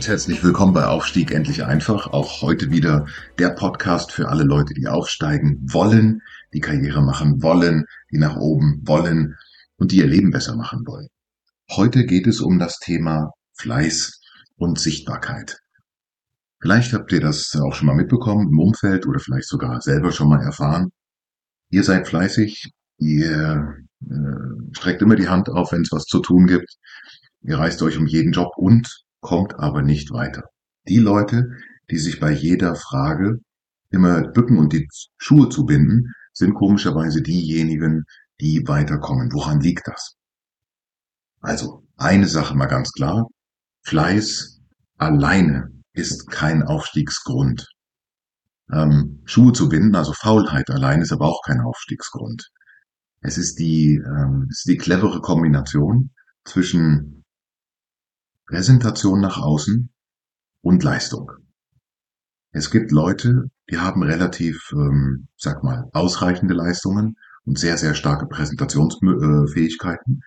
Ganz herzlich willkommen bei Aufstieg endlich einfach. Auch heute wieder der Podcast für alle Leute, die aufsteigen wollen, die Karriere machen wollen, die nach oben wollen und die ihr Leben besser machen wollen. Heute geht es um das Thema Fleiß und Sichtbarkeit. Vielleicht habt ihr das auch schon mal mitbekommen im Umfeld oder vielleicht sogar selber schon mal erfahren. Ihr seid fleißig, ihr äh, streckt immer die Hand auf, wenn es was zu tun gibt. Ihr reißt euch um jeden Job und kommt aber nicht weiter. Die Leute, die sich bei jeder Frage immer bücken und die Schuhe zu binden, sind komischerweise diejenigen, die weiterkommen. Woran liegt das? Also, eine Sache mal ganz klar. Fleiß alleine ist kein Aufstiegsgrund. Ähm, Schuhe zu binden, also Faulheit allein, ist aber auch kein Aufstiegsgrund. Es ist die, ähm, es ist die clevere Kombination zwischen Präsentation nach außen und Leistung. Es gibt Leute, die haben relativ, ähm, sag mal, ausreichende Leistungen und sehr, sehr starke Präsentationsfähigkeiten.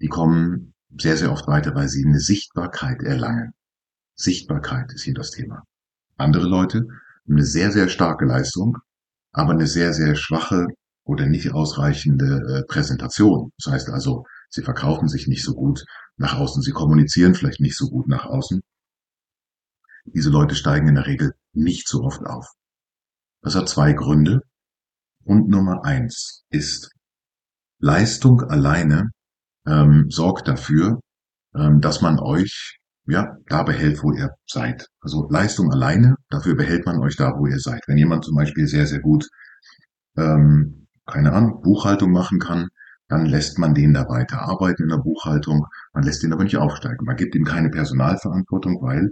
Die kommen sehr, sehr oft weiter, weil sie eine Sichtbarkeit erlangen. Sichtbarkeit ist hier das Thema. Andere Leute haben eine sehr, sehr starke Leistung, aber eine sehr, sehr schwache oder nicht ausreichende äh, Präsentation. Das heißt also, sie verkaufen sich nicht so gut nach außen. Sie kommunizieren vielleicht nicht so gut nach außen. Diese Leute steigen in der Regel nicht so oft auf. Das hat zwei Gründe. Und Nummer eins ist, Leistung alleine ähm, sorgt dafür, ähm, dass man euch ja da behält, wo ihr seid. Also Leistung alleine, dafür behält man euch da, wo ihr seid. Wenn jemand zum Beispiel sehr, sehr gut, ähm, keine Ahnung, Buchhaltung machen kann, dann lässt man den da weiter arbeiten in der Buchhaltung, man lässt ihn aber nicht aufsteigen. Man gibt ihm keine Personalverantwortung, weil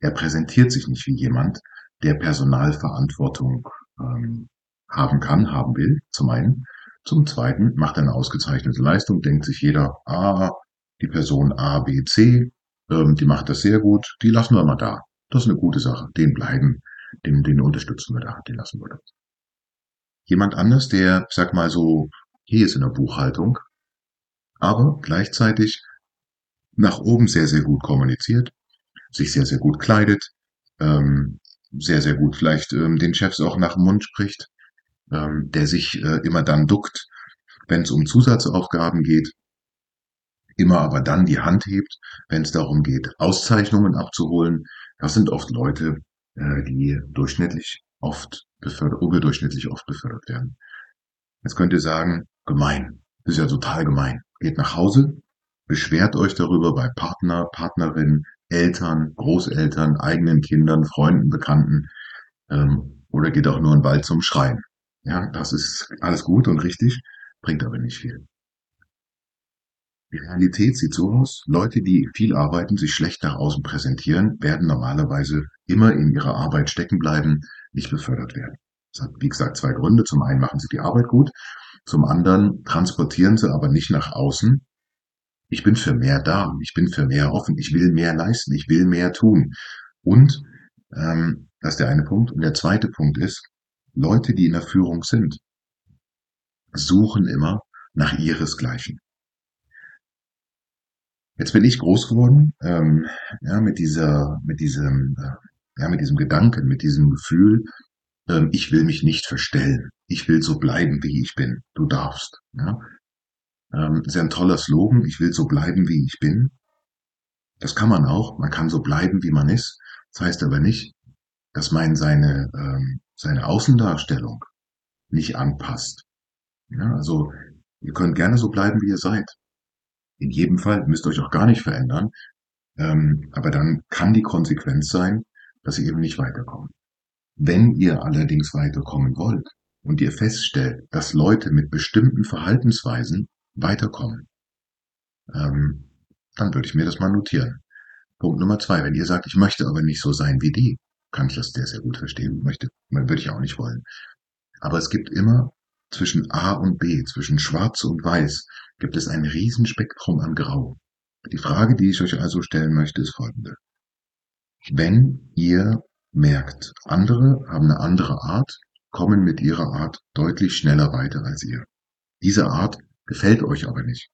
er präsentiert sich nicht wie jemand, der Personalverantwortung ähm, haben kann, haben will, zum einen. Zum zweiten macht er eine ausgezeichnete Leistung, denkt sich jeder, ah, die Person A, B, C, ähm, die macht das sehr gut, die lassen wir mal da. Das ist eine gute Sache. Den bleiben, den, den unterstützen wir da, den lassen wir da. Jemand anders, der, sag mal so, hier ist in der Buchhaltung, aber gleichzeitig nach oben sehr, sehr gut kommuniziert, sich sehr, sehr gut kleidet, ähm, sehr, sehr gut vielleicht ähm, den Chefs auch nach dem Mund spricht, ähm, der sich äh, immer dann duckt, wenn es um Zusatzaufgaben geht, immer aber dann die Hand hebt, wenn es darum geht, Auszeichnungen abzuholen. Das sind oft Leute, äh, die durchschnittlich oft befördert, überdurchschnittlich oft befördert werden. Jetzt könnt ihr sagen, gemein. Das ist ja total gemein. Geht nach Hause, beschwert euch darüber bei Partner, Partnerin, Eltern, Großeltern, eigenen Kindern, Freunden, Bekannten ähm, oder geht auch nur in den Wald zum Schreien. Ja, das ist alles gut und richtig, bringt aber nicht viel. Die Realität sieht so aus, Leute, die viel arbeiten, sich schlecht nach außen präsentieren, werden normalerweise immer in ihrer Arbeit stecken bleiben, nicht befördert werden. Das hat, wie gesagt, zwei Gründe. Zum einen machen sie die Arbeit gut, zum anderen transportieren sie aber nicht nach außen. Ich bin für mehr da, ich bin für mehr offen, ich will mehr leisten, ich will mehr tun. Und ähm, das ist der eine Punkt. Und der zweite Punkt ist, Leute, die in der Führung sind, suchen immer nach ihresgleichen. Jetzt bin ich groß geworden, ähm, ja, mit dieser, mit diesem, äh, ja, mit diesem Gedanken, mit diesem Gefühl, ähm, ich will mich nicht verstellen. Ich will so bleiben, wie ich bin. Du darfst. Ja? Ähm, ist ja ein toller Slogan. Ich will so bleiben, wie ich bin. Das kann man auch. Man kann so bleiben, wie man ist. Das heißt aber nicht, dass man seine, ähm, seine Außendarstellung nicht anpasst. Ja, also ihr könnt gerne so bleiben, wie ihr seid. In jedem Fall müsst ihr euch auch gar nicht verändern. Ähm, aber dann kann die Konsequenz sein, dass ihr eben nicht weiterkommt. Wenn ihr allerdings weiterkommen wollt und ihr feststellt, dass Leute mit bestimmten Verhaltensweisen weiterkommen, ähm, dann würde ich mir das mal notieren. Punkt Nummer zwei, wenn ihr sagt, ich möchte aber nicht so sein wie die, kann ich das sehr, sehr gut verstehen. Möchte, würde ich auch nicht wollen. Aber es gibt immer zwischen A und B, zwischen Schwarz und Weiß, gibt es ein Riesenspektrum an Grau. Die Frage, die ich euch also stellen möchte, ist folgende. Wenn ihr merkt, andere haben eine andere Art, kommen mit ihrer Art deutlich schneller weiter als ihr. Diese Art gefällt euch aber nicht.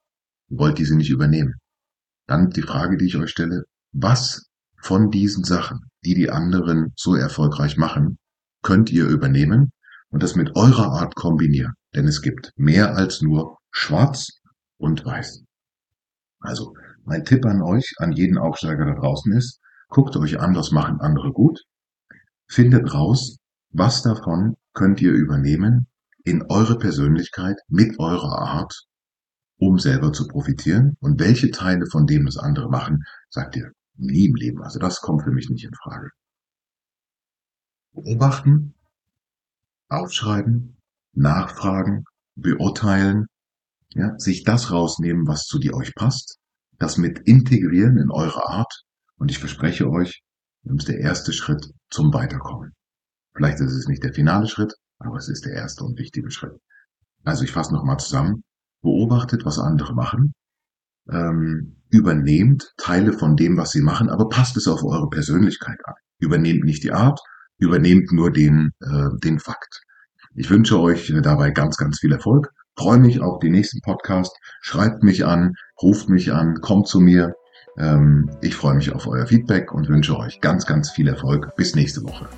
Ihr wollt diese nicht übernehmen. Dann die Frage, die ich euch stelle, was von diesen Sachen, die die anderen so erfolgreich machen, könnt ihr übernehmen und das mit eurer Art kombinieren? Denn es gibt mehr als nur schwarz und weiß. Also, mein Tipp an euch, an jeden Aufsteiger da draußen ist, guckt euch an, was machen andere gut, findet raus, was davon könnt ihr übernehmen in eure Persönlichkeit mit eurer Art, um selber zu profitieren und welche Teile von dem, was andere machen, sagt ihr, nie im Leben. Also das kommt für mich nicht in Frage. Beobachten, aufschreiben, nachfragen, beurteilen, ja, sich das rausnehmen, was zu dir euch passt, das mit integrieren in eure Art und ich verspreche euch, das ist der erste Schritt zum Weiterkommen. Vielleicht ist es nicht der finale Schritt, aber es ist der erste und wichtige Schritt. Also ich fasse nochmal zusammen. Beobachtet, was andere machen, ähm, übernehmt Teile von dem, was sie machen, aber passt es auf eure Persönlichkeit an. Übernehmt nicht die Art, übernehmt nur den, äh, den Fakt. Ich wünsche euch dabei ganz, ganz viel Erfolg. Freue mich auf den nächsten Podcast. Schreibt mich an, ruft mich an, kommt zu mir. Ähm, ich freue mich auf euer Feedback und wünsche euch ganz, ganz viel Erfolg. Bis nächste Woche.